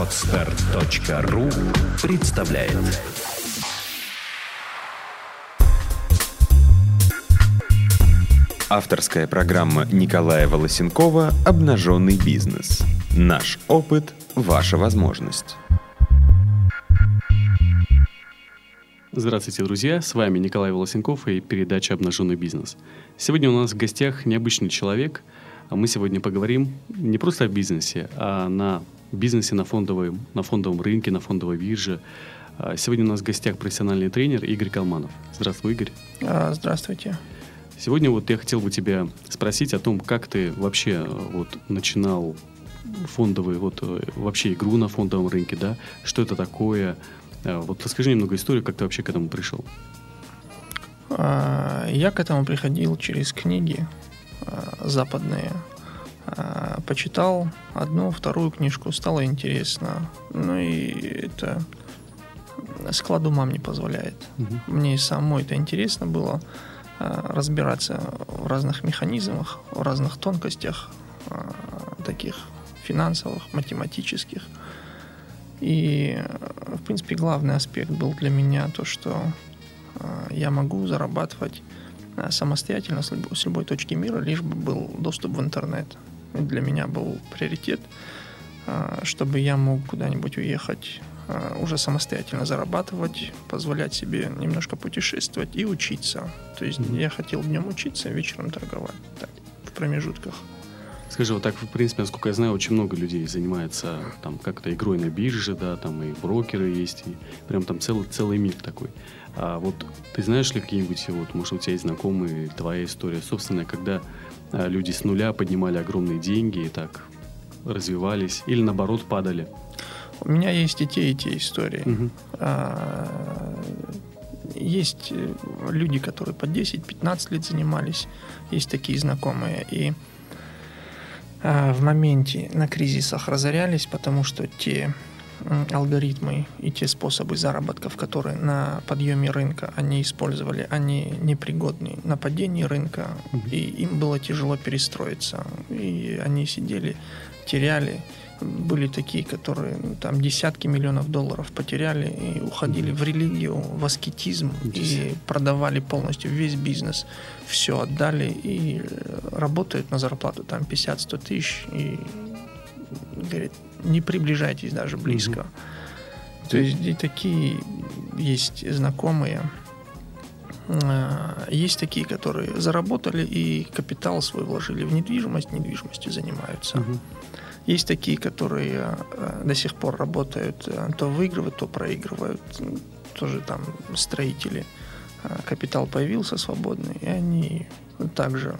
Отстар.ру представляет Авторская программа Николая Волосенкова «Обнаженный бизнес». Наш опыт – ваша возможность. Здравствуйте, друзья! С вами Николай Волосенков и передача «Обнаженный бизнес». Сегодня у нас в гостях необычный человек. А мы сегодня поговорим не просто о бизнесе, а на бизнесе на фондовом, на фондовом рынке, на фондовой бирже. А сегодня у нас в гостях профессиональный тренер Игорь Калманов. Здравствуй, Игорь. А, здравствуйте. Сегодня вот я хотел бы тебя спросить о том, как ты вообще вот начинал фондовый, вот вообще игру на фондовом рынке, да, что это такое, Э, вот расскажи немного историю, как ты вообще к этому пришел. А, я к этому приходил через книги западные. А, почитал одну, вторую книжку, стало интересно. Ну и это склад ума мне позволяет. Угу. Мне самой это интересно было разбираться в разных механизмах, в разных тонкостях таких финансовых, математических. И, в принципе, главный аспект был для меня то, что а, я могу зарабатывать а, самостоятельно с любой, с любой точки мира, лишь бы был доступ в интернет. Для меня был приоритет, а, чтобы я мог куда-нибудь уехать уже самостоятельно зарабатывать, позволять себе немножко путешествовать и учиться. То есть mm-hmm. я хотел днем учиться, вечером торговать так, в промежутках. Скажи, вот так, в принципе, насколько я знаю, очень много людей занимается там как-то игрой на бирже, да, там и брокеры есть, и прям там целый, целый мир такой. А вот ты знаешь ли какие-нибудь, вот, может, у тебя есть знакомые, твоя история собственная, когда а, люди с нуля поднимали огромные деньги и так развивались, или наоборот падали? У меня есть и те, и те истории. Угу. А, есть э, люди, которые по 10-15 лет занимались, есть такие знакомые, и а, в моменте на кризисах разорялись, потому что те алгоритмы и те способы заработков, которые на подъеме рынка они использовали, они непригодны на падении рынка, и им было тяжело перестроиться. И они сидели, теряли. Были такие, которые ну, там десятки миллионов долларов потеряли и уходили в религию, в аскетизм и продавали полностью весь бизнес, все отдали и работают на зарплату там 50-100 тысяч и говорит, не приближайтесь даже близко. То есть и такие есть знакомые, а, есть такие, которые заработали и капитал свой вложили в недвижимость, недвижимостью занимаются. Угу. Есть такие, которые э, до сих пор работают, э, то выигрывают, то проигрывают. Тоже там строители. Капитал появился свободный, и они также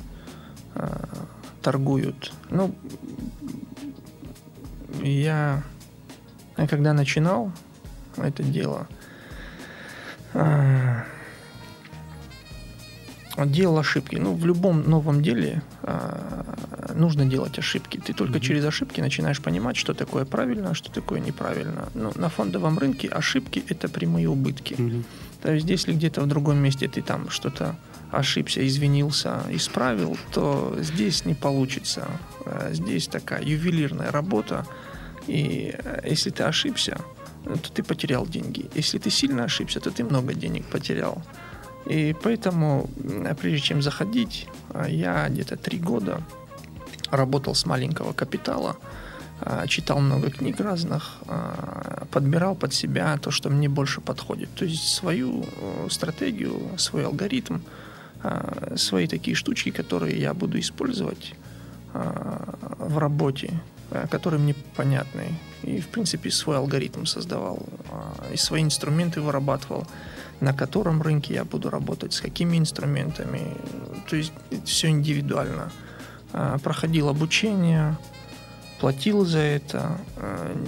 торгуют. Ну, я когда начинал это дело, делал ошибки. Ну, в любом новом деле нужно делать ошибки. Ты только mm-hmm. через ошибки начинаешь понимать, что такое правильно, а что такое неправильно. Ну, на фондовом рынке ошибки это прямые убытки. Mm-hmm. То есть, если где-то в другом месте ты там что-то ошибся, извинился, исправил, то здесь не получится. Здесь такая ювелирная работа. И э, если ты ошибся, то ты потерял деньги. Если ты сильно ошибся, то ты много денег потерял. И поэтому, прежде чем заходить, э, я где-то три года работал с маленького капитала, а, читал много книг разных, а, подбирал под себя то, что мне больше подходит. То есть свою э, стратегию, свой алгоритм, а, свои такие штучки, которые я буду использовать в работе, которые мне понятны. И, в принципе, свой алгоритм создавал, и свои инструменты вырабатывал, на котором рынке я буду работать, с какими инструментами. То есть все индивидуально. А, проходил обучение, платил за это,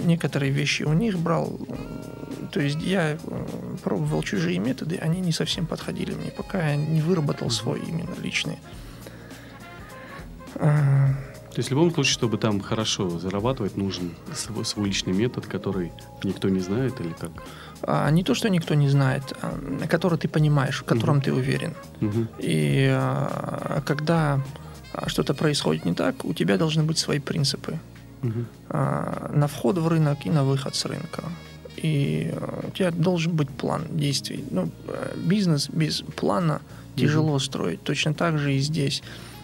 некоторые вещи у них брал. То есть я э, пробовал чужие методы, они не совсем подходили мне, пока я не выработал свой именно личный. А, То есть в любом случае, чтобы там хорошо зарабатывать, нужен свой, свой личный метод, который никто не знает или как? А, не то, что никто не знает, а который ты понимаешь, в котором угу. ты уверен. Угу. И а, когда а что-то происходит не так, у тебя должны быть свои принципы. Мгм. а, на вход в рынок и на выход с рынка. И э, у тебя должен быть план действий. Ну, э, бизнес без плана тяжело строить. Точно так же и здесь.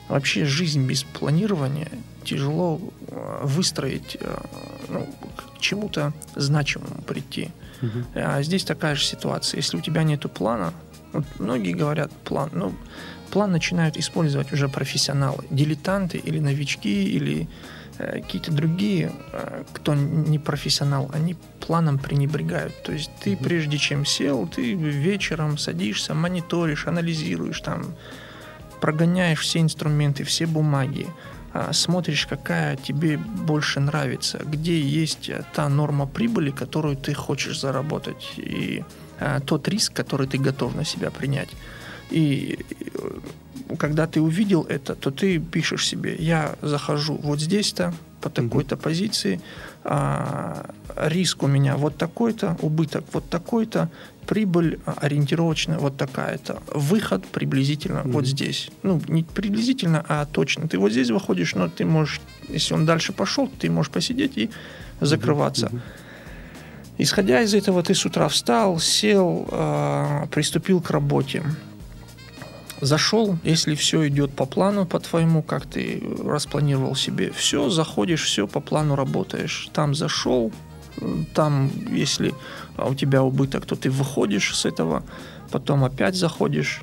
Вообще жизнь без планирования тяжело э, выстроить, э, ну, к чему-то значимому прийти. Мгм. А здесь такая же ситуация. Если у тебя нет плана, вот многие говорят план, ну, план начинают использовать уже профессионалы, дилетанты или новички, или э, какие-то другие, э, кто не профессионал, они планом пренебрегают. То есть ты прежде чем сел, ты вечером садишься, мониторишь, анализируешь там, прогоняешь все инструменты, все бумаги, а, смотришь, какая тебе больше нравится, где есть э, та норма прибыли, которую ты хочешь заработать, и а, тот риск, который ты готов на себя принять. И э, когда ты увидел это, то ты пишешь себе, я захожу вот здесь-то, по такой-то позиции, а, риск у меня вот такой-то, убыток вот такой-то, прибыль ориентировочно вот такая-то, выход приблизительно вот здесь. Ну, не приблизительно, а точно. Ты вот здесь выходишь, но ты можешь, если он дальше пошел, ты можешь посидеть и закрываться. Исходя из этого, ты с утра встал, сел, а, приступил к работе. Зашел, если все идет по плану, по твоему, как ты распланировал себе, все, заходишь, все по плану работаешь. Там зашел, там, если у тебя убыток, то ты выходишь с этого, потом опять заходишь,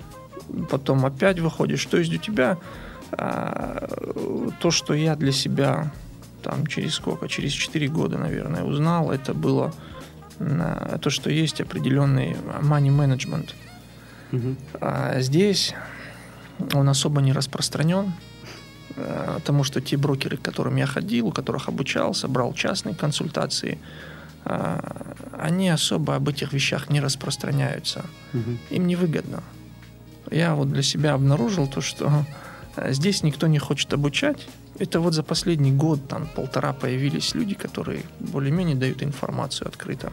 потом опять выходишь. То есть у тебя а, то, что я для себя там через сколько, через 4 года, наверное, узнал, это было а, то, что есть определенный money management. Мгм. А здесь он особо не распространен, потому что те брокеры, к которым я ходил, у которых обучался, брал частные консультации, а, они особо об этих вещах не распространяются. Мгм. Им невыгодно. Я вот для себя обнаружил то, что э, здесь никто не хочет обучать. Это вот за последний год, там, полтора появились люди, которые более-менее дают информацию открыто.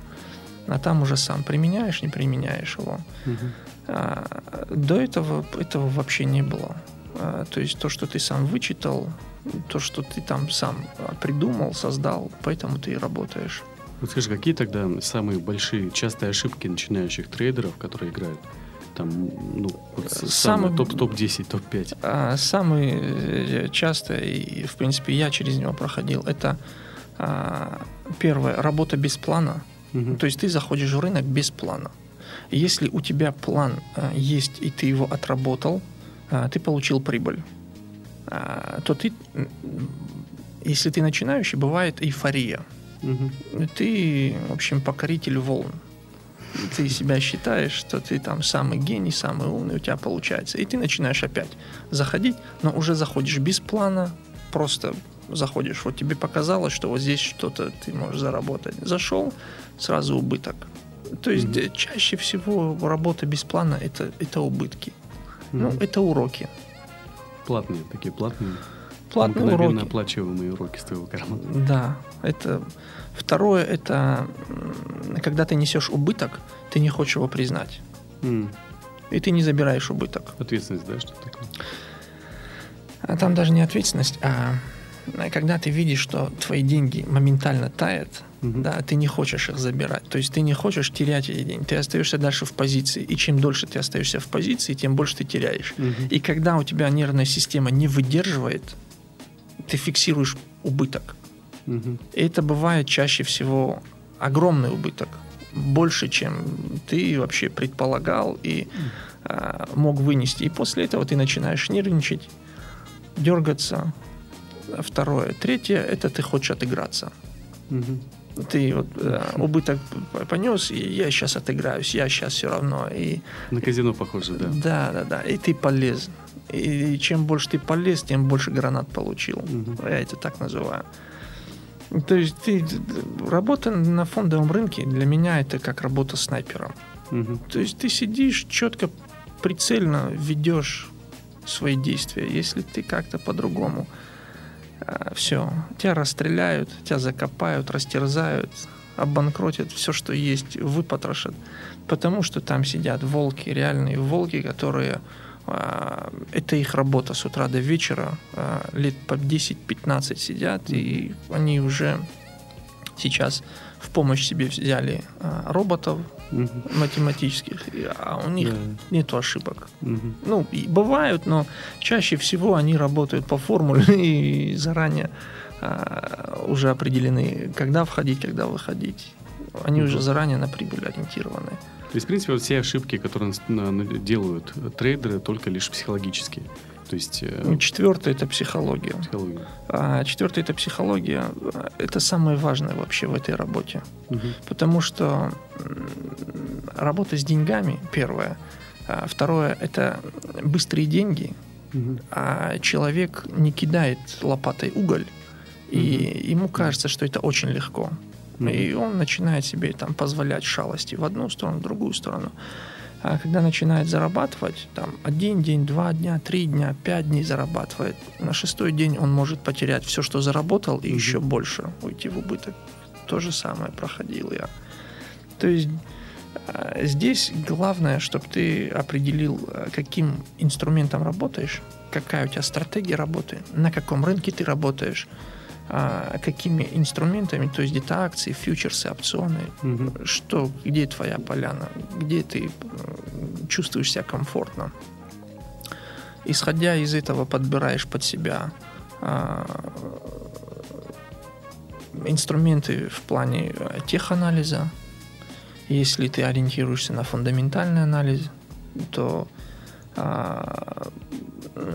А там уже сам применяешь, не применяешь его. Мгм. А, До этого этого вообще не было. А, То есть то, что ты сам вычитал, то, что ты там сам а, придумал, создал, поэтому ты и работаешь. Вот скажи, какие тогда самые большие, частые ошибки начинающих трейдеров, которые играют? Там, ну, вот с- Самый- самые топ- топ-10, топ-5. А Самый э, часто, и в принципе я через него проходил, это первое, работа без плана. Мгм. То есть ты заходишь в рынок без плана. Если у тебя план а, есть, и ты его отработал, ты получил прибыль, а, то ты, если ты начинающий, бывает эйфория. Мгм. Ты, в общем, покоритель волн. Ты себя считаешь, что ты там самый гений, самый умный, у тебя получается. И ты начинаешь опять заходить, но уже заходишь без плана, просто заходишь. Вот тебе показалось, что вот здесь что-то ты можешь заработать. Зашел, сразу убыток. То есть э, чаще всего работа без плана это, это убытки. Ну, Мгм. это уроки. Платные, такие платные. Платные уроки. оплачиваемые уроки с твоего кармана. Да, это второе, это когда ты несешь убыток, ты не хочешь его признать. М. И ты не забираешь убыток. Ответственность, да, что такое? А там даже не ответственность, а когда ты видишь, что твои деньги моментально тают, Мгм. да, ты не хочешь их забирать. То есть ты не хочешь терять эти деньги. Ты остаешься дальше в позиции. И чем дольше ты остаешься в позиции, тем больше ты теряешь. Мгм. И когда у тебя нервная система не выдерживает, ты фиксируешь убыток. Мгм. И это бывает чаще всего огромный убыток. Больше, чем ты вообще предполагал и а, мог вынести. И после этого ты начинаешь нервничать, дергаться. Второе. Третье, это ты хочешь отыграться. Мгм. Ты вот э, убыток понес, и я сейчас отыграюсь, я сейчас все равно. И На казино похоже, да. да, да, да. И ты полез. И чем больше ты полез, тем больше гранат получил. Мгм. Я это так называю. То есть ты работа на фондовом рынке для меня это как работа снайпером. Мгм. То есть ты сидишь четко, прицельно ведешь свои действия. Если ты как-то по-другому, все, тебя расстреляют, тебя закопают, растерзают, обанкротят, все, что есть, выпотрошат. Потому что там сидят волки, реальные волки, которые а, это их работа с утра до вечера, а, лет по 10-15 сидят, и они уже сейчас в помощь себе взяли а, роботов математических, а у них да. нет ошибок. Ну, и бывают, но чаще всего они работают по формуле и заранее уже определены, когда входить, когда выходить. Они уже заранее на прибыль ориентированы. То есть, в принципе, вот все ошибки, которые делают трейдеры, только лишь психологические. То есть... Э, ну, четвертое – это психология. психология. А четвертое – это психология. Это самое важное вообще в этой работе. Угу. Потому что работа с деньгами – первое. А второе – это быстрые деньги. Угу. А человек не кидает лопатой уголь, угу. и ему кажется, что это очень легко. Mm-hmm. И он начинает себе там позволять шалости в одну сторону, в другую сторону. А когда начинает зарабатывать, там один день, два дня, три дня, пять дней зарабатывает, на шестой день он может потерять все, что заработал, и еще больше уйти в убыток. То же самое проходил я. То есть а, здесь главное, чтобы ты определил, а, каким инструментом работаешь, какая у тебя стратегия работы, на каком рынке ты работаешь, какими инструментами, то есть где-то акции, фьючерсы, опционы, угу. что, где твоя поляна, где ты чувствуешь себя комфортно. Исходя из этого подбираешь под себя а, инструменты в плане э, теханализа. Если ты ориентируешься на фундаментальный анализ, то а,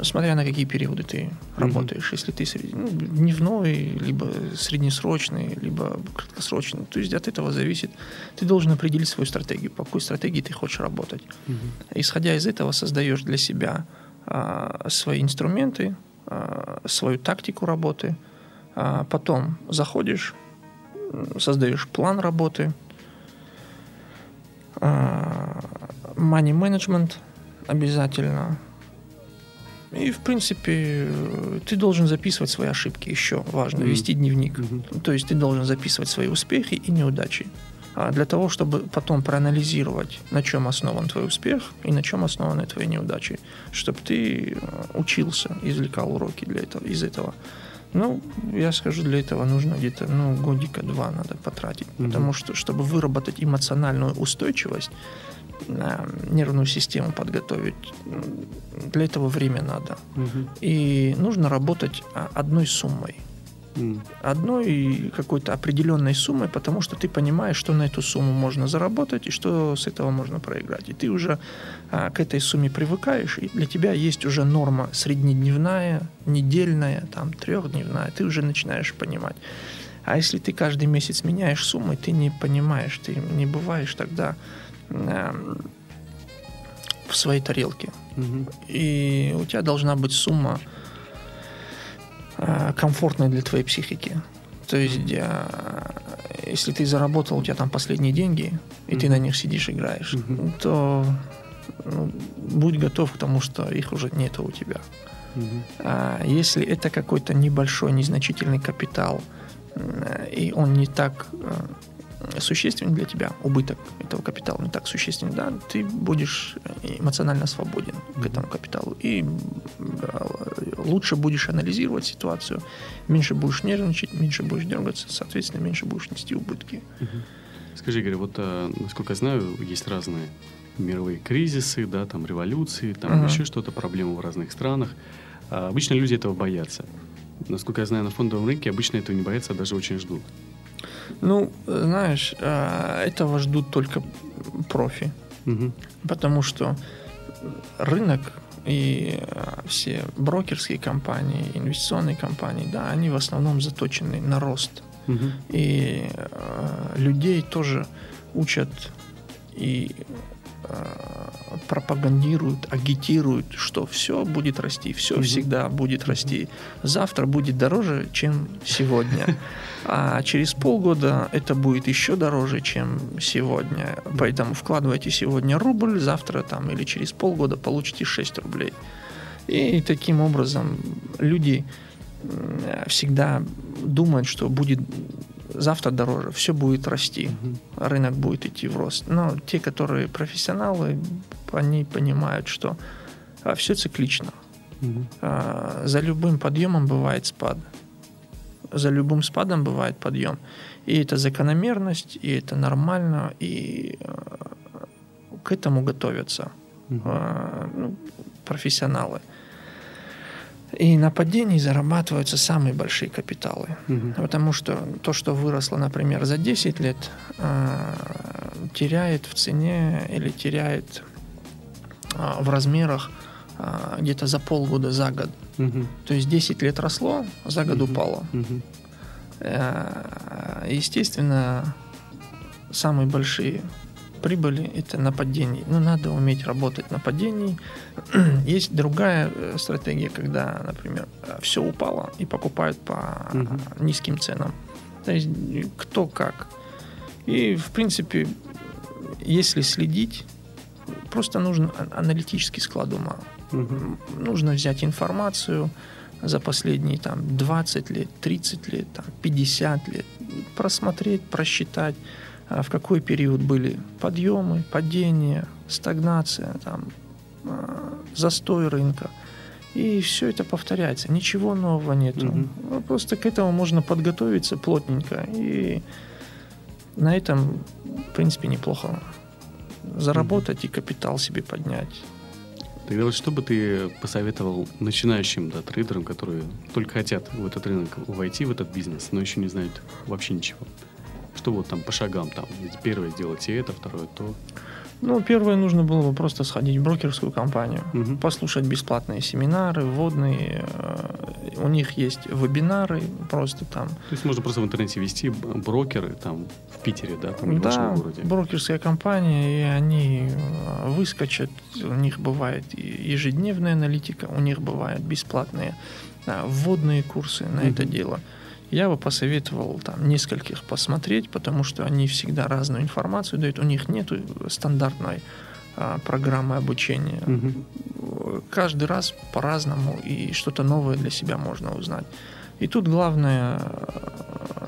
смотря на какие периоды ты mm-hmm. работаешь. Если ты ну, дневной, либо среднесрочный, либо краткосрочный. То есть от этого зависит. Ты должен определить свою стратегию, по какой стратегии ты хочешь работать. Mm-hmm. Исходя из этого создаешь для себя а, свои инструменты, а, свою тактику работы. А, потом заходишь, создаешь план работы, а, money management обязательно, и, в принципе, ты должен записывать свои ошибки еще. Важно, mm-hmm. вести дневник. Mm-hmm. То есть ты должен записывать свои успехи и неудачи. А для того, чтобы потом проанализировать, на чем основан твой успех и на чем основаны твои неудачи. Чтобы ты э, учился, извлекал уроки для этого, из этого. Ну, я скажу, для этого нужно где-то, ну, годика два надо потратить. Mm-hmm. Потому что, чтобы выработать эмоциональную устойчивость, нервную систему подготовить. Для этого время надо. Угу. И нужно работать а, одной суммой. Одной какой-то определенной суммой, потому что ты понимаешь, что на эту сумму можно заработать и что с этого можно проиграть. И ты уже а, к этой сумме привыкаешь, и для тебя есть уже норма среднедневная, недельная, там, трехдневная. Ты уже начинаешь понимать. А если ты каждый месяц меняешь суммы, ты не понимаешь, ты не бываешь тогда в своей тарелке. Угу. И у тебя должна быть сумма э, комфортная для твоей психики. То есть, э, если ты заработал, у тебя там последние деньги, и mm ты на них сидишь, играешь, mm то ну, будь готов к тому, что их уже нет у тебя. mm А если это какой-то небольшой, незначительный капитал, и он не так э, существенен для тебя, убыток этого капитала не так существенен, да, ты будешь эмоционально свободен к этому капиталу. И лучше будешь анализировать ситуацию, меньше будешь нервничать, меньше будешь дергаться, соответственно, меньше будешь нести убытки. Скажи, Игорь, вот, а, насколько я знаю, есть разные мировые кризисы, да, там революции, там uh-huh. еще что-то, проблемы в разных странах. А обычно люди этого боятся. Насколько я знаю, на фондовом рынке обычно этого не боятся, а даже очень ждут. Ну, знаешь, а, этого ждут только профи. Угу. Потому что рынок и а, все брокерские компании, инвестиционные компании, да, они в основном заточены на рост. Угу. И э, людей тоже учат и Э, пропагандируют, агитируют, что все будет расти, все mm всегда будет расти. Завтра будет дороже, чем сегодня. А через полгода это будет еще дороже, чем сегодня. Поэтому вкладывайте сегодня рубль, завтра там или через полгода получите 6 рублей. И таким образом люди всегда думают, что будет завтра дороже, все будет расти, рынок будет идти в рост. Но те, которые профессионалы, они понимают, что А все циклично. Угу. За любым подъемом бывает спад. За любым спадом бывает подъем. И это закономерность, и это нормально, и к этому готовятся угу. ну, профессионалы. И на падении зарабатываются самые большие капиталы. Угу. Потому что то, что выросло, например, за 10 лет, теряет в цене или теряет в размерах где-то за полгода, за год. Угу. То есть 10 лет росло, за год угу. упало. Угу. Естественно, самые большие прибыли это на падении. Но надо уметь работать на падении. Есть другая э, стратегия, когда, например, все упало и покупают по угу. низким ценам. То есть кто как. И, в принципе, если следить, просто нужен аналитический склад ума. Угу. Нужно взять информацию за последние там, 20 лет, 30 лет, там, 50 лет, просмотреть, просчитать, а, в какой период были подъемы, падения, стагнация, там, а, застой рынка. И все это повторяется. Ничего нового нету. Угу. Просто к этому можно подготовиться плотненько. И на этом, в принципе, неплохо заработать и капитал себе поднять. Тогда вот что бы ты посоветовал начинающим да, трейдерам, которые только хотят в этот рынок войти, в этот бизнес, но еще не знают вообще ничего? Что вот там по шагам там? Первое сделайте это, второе то. Ну, первое нужно было бы просто сходить в брокерскую компанию, угу. послушать бесплатные семинары, вводные. Э, у них есть вебинары, просто там. То есть можно просто в интернете вести брокеры там в Питере, да, там в да, городе. брокерская компания, и они э, выскочат. У них бывает ежедневная аналитика, у них бывают бесплатные э, вводные курсы на угу. это дело я бы посоветовал там нескольких посмотреть, потому что они всегда разную информацию дают. У них нет стандартной а, программы обучения. Угу. Каждый раз по-разному, и что-то новое для себя можно узнать. И тут главное,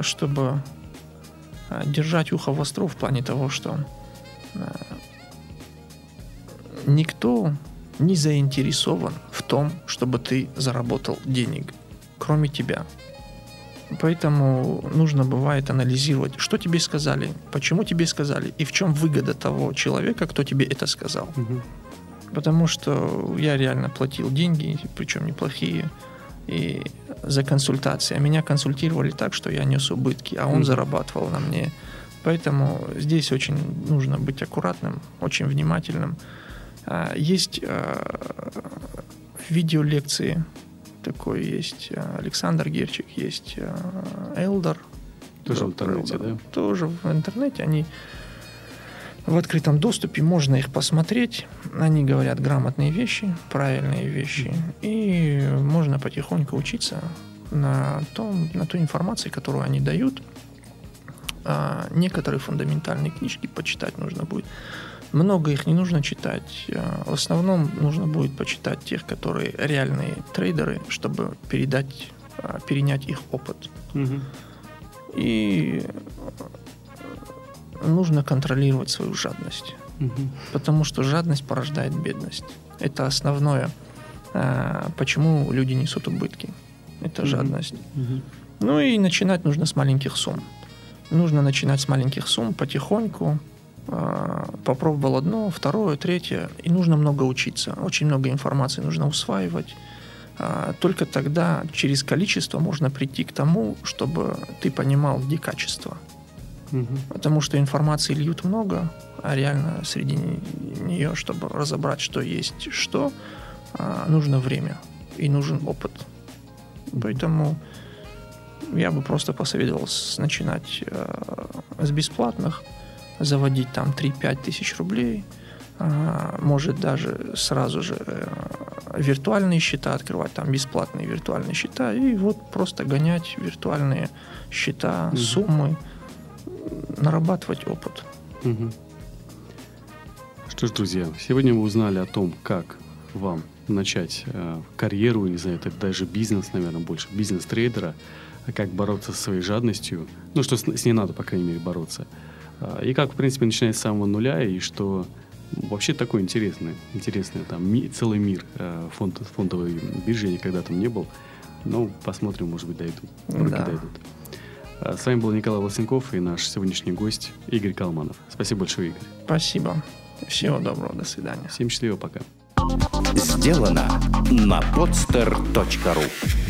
чтобы а, держать ухо востро в плане того, что а, никто не заинтересован в том, чтобы ты заработал денег, кроме тебя. Поэтому нужно бывает анализировать, что тебе сказали, почему тебе сказали и в чем выгода того человека, кто тебе это сказал. Угу. Потому что я реально платил деньги, причем неплохие, и за консультации. А меня консультировали так, что я нес убытки, а он угу. зарабатывал на мне. Поэтому здесь очень нужно быть аккуратным, очень внимательным. А, есть а, видеолекции такой есть э, Александр Герчик, есть Элдор. Тоже в интернете, Элдор. да? Тоже в интернете. Они в открытом доступе, можно их посмотреть. Они говорят грамотные вещи, правильные вещи. И можно потихоньку учиться на, том, на той информации, которую они дают. А некоторые фундаментальные книжки почитать нужно будет. Много их не нужно читать. Э, в основном нужно будет почитать тех, которые реальные трейдеры, чтобы передать, э, перенять их опыт. Угу. И нужно контролировать свою жадность. Угу. Потому что жадность порождает бедность. Это основное, э, почему люди несут убытки. Это угу. жадность. Угу. Ну и начинать нужно с маленьких сумм. Нужно начинать с маленьких сумм потихоньку, попробовал одно, второе, третье, и нужно много учиться. Очень много информации нужно усваивать. А, только тогда через количество можно прийти к тому, чтобы ты понимал, где качество. Угу. Потому что информации льют много, а реально среди нее, чтобы разобрать, что есть что, а, нужно время и нужен опыт. Поэтому я бы просто посоветовал начинать с бесплатных, заводить там 3-5 тысяч рублей, а, может даже сразу же э, виртуальные счета открывать, там бесплатные виртуальные счета, и вот просто гонять виртуальные счета, угу. суммы, нарабатывать опыт. Угу. Что ж, друзья, сегодня мы узнали о том, как вам начать э, карьеру, не знаю, это даже бизнес, наверное, больше, бизнес-трейдера, как бороться со своей жадностью, ну, что с, с ней надо, по крайней мере, бороться – а, и как, в принципе, начинать с самого нуля, и что Вообще такой интересный, интересный там ми, целый мир э, фонд, фондовой биржи. Я никогда там не был. Но посмотрим, может быть, дойдут. Руки да. дойдут. А, с вами был Николай Лосенков и наш сегодняшний гость Игорь Калманов. Спасибо большое, Игорь. Спасибо. Всего доброго. До свидания. Всем счастливо. Пока. Сделано на podster.ru